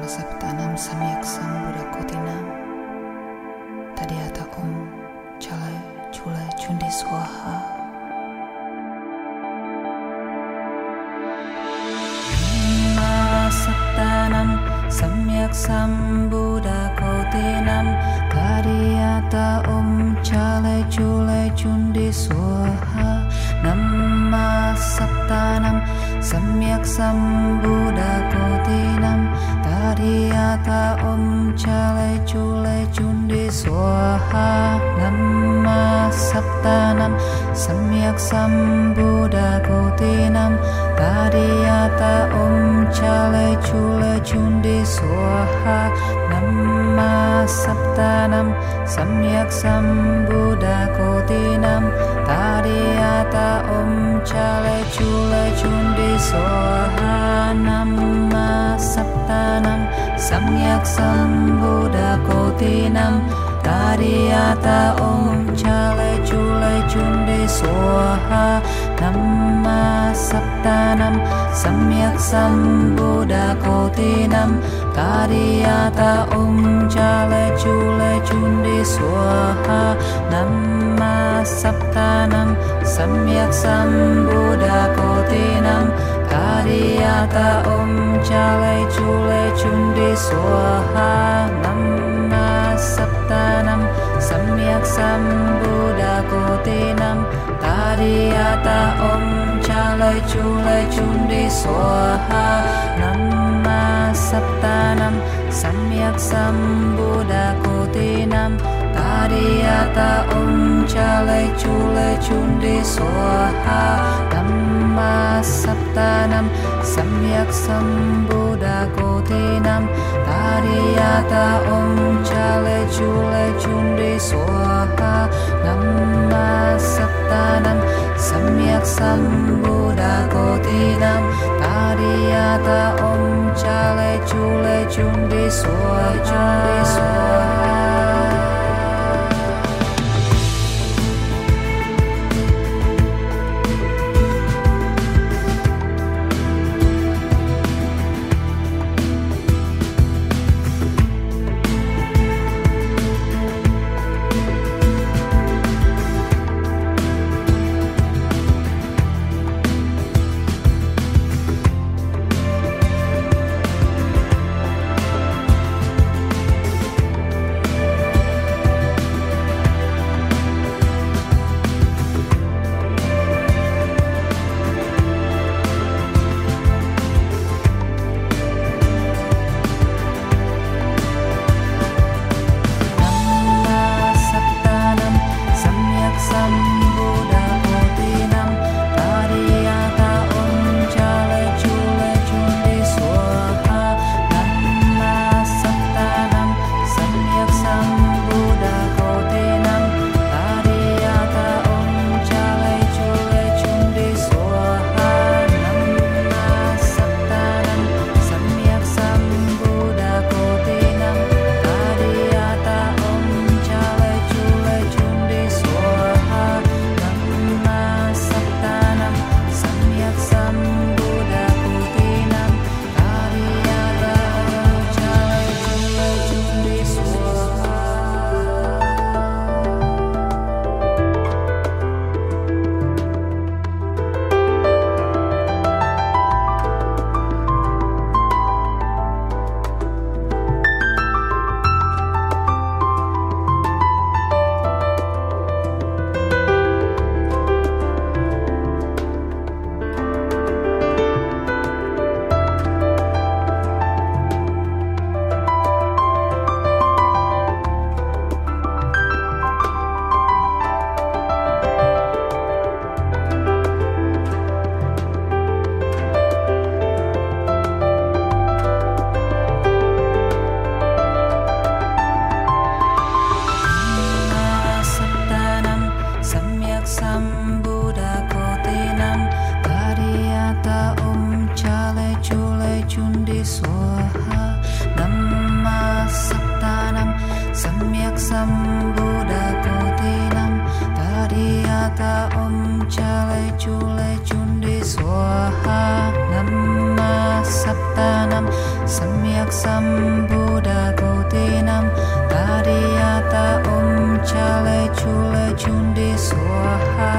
Namasaptanam samyak sambudakotinam Tadiata om chale chule chundi swaha Namasaptanam samyak sambudakotinam Tadiata om chale chule chundi swaha Namasaptanam samyak sambudakotinam Tadiata om chale chule chundi swaha Namma saptanam samyak sambudakotinam Tadiata om chale chule chundi swaha Namma saptanam samyak sambudakotinam Tadiata om चालचूलचुण्डि स्वाहा सम्यक् सम्बुदकोदिनं Namma saptanam samyak sambudakotinam Tadiata om chale chule chundi swaha Namma saptanam samyak sambudakotinam Tadiata om chale chule chundi soha Namma saptanam samyak sambudakotinam Kariyata om chale chule chundi swaha Namma nak sam buddha cô tê nam, ta đi ta om cha Lai chu Lai chun Di xóa ha nam ma sapta nam, Sam Yak sam buddha cô tê nam, ta đi Ta sambudakotinam ta om chale chule chundi swaha Namma saptanam. Samyak sambudakotinam Tadiata om chale chule chundi swaha Namma saptanam. Samyak sambudakotinam ta om chale chule chundi chun chundi swaha. ha saptanam samyak sambuddha kotinam tadiyata om chale chule chundi swaha,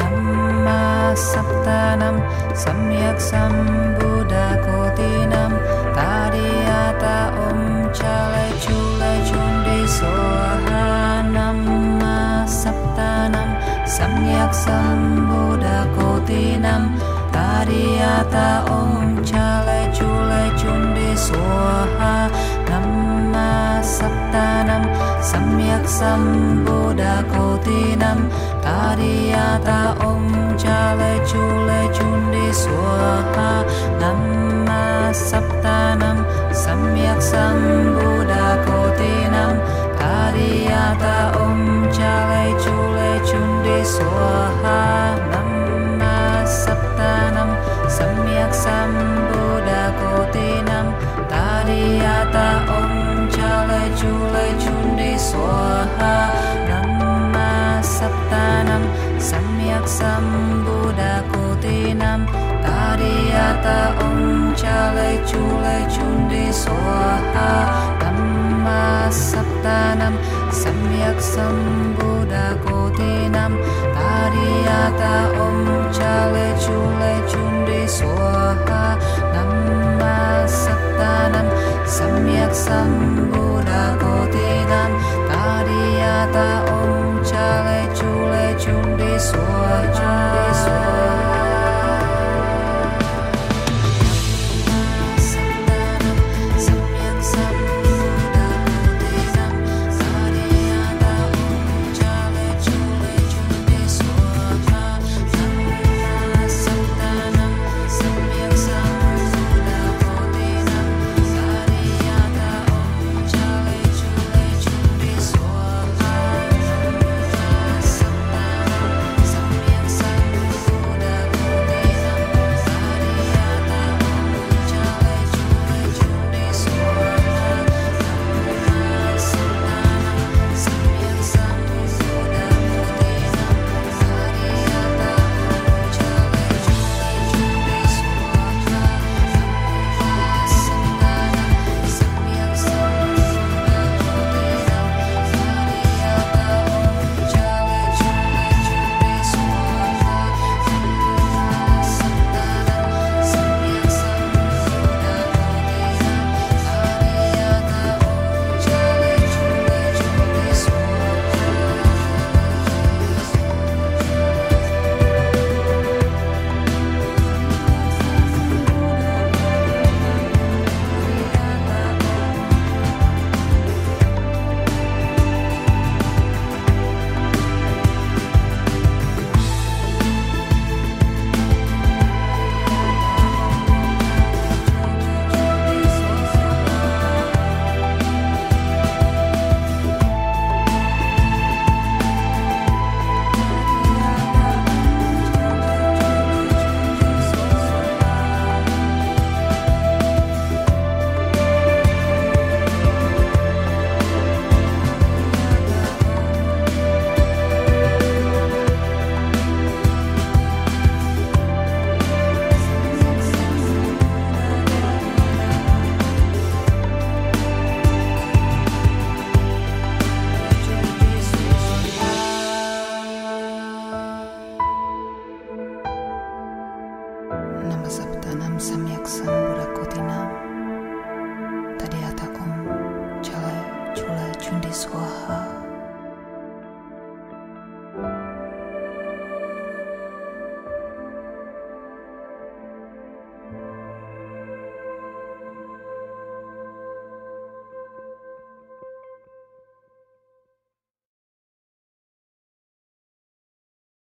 namma saptanam, samyak sambuddha kotinam tadiyata om chale chule chundi swaha, namma saptanam, samyak sambuddha kotinam tadiyata om chale chule chundi swaha namma saptanam samyak sambuddha kotinam. Tadiyata om chale chule chundi swaha namma saptanam samyak sambuddha kotinam. Tadiyata om chale chule chundi swaha namma tadiyata om cha le chu chale chule chundi swaha. Namma saptanam, samyak sambuddha kotinam. Tadiyata om cha le chu chale chule chundi swaha. Namma saptanam, samyak sambuddha kotinam. Tadiyata om cha le chu le swaha namma saptanam सत्तानं सम्यक् सम्ब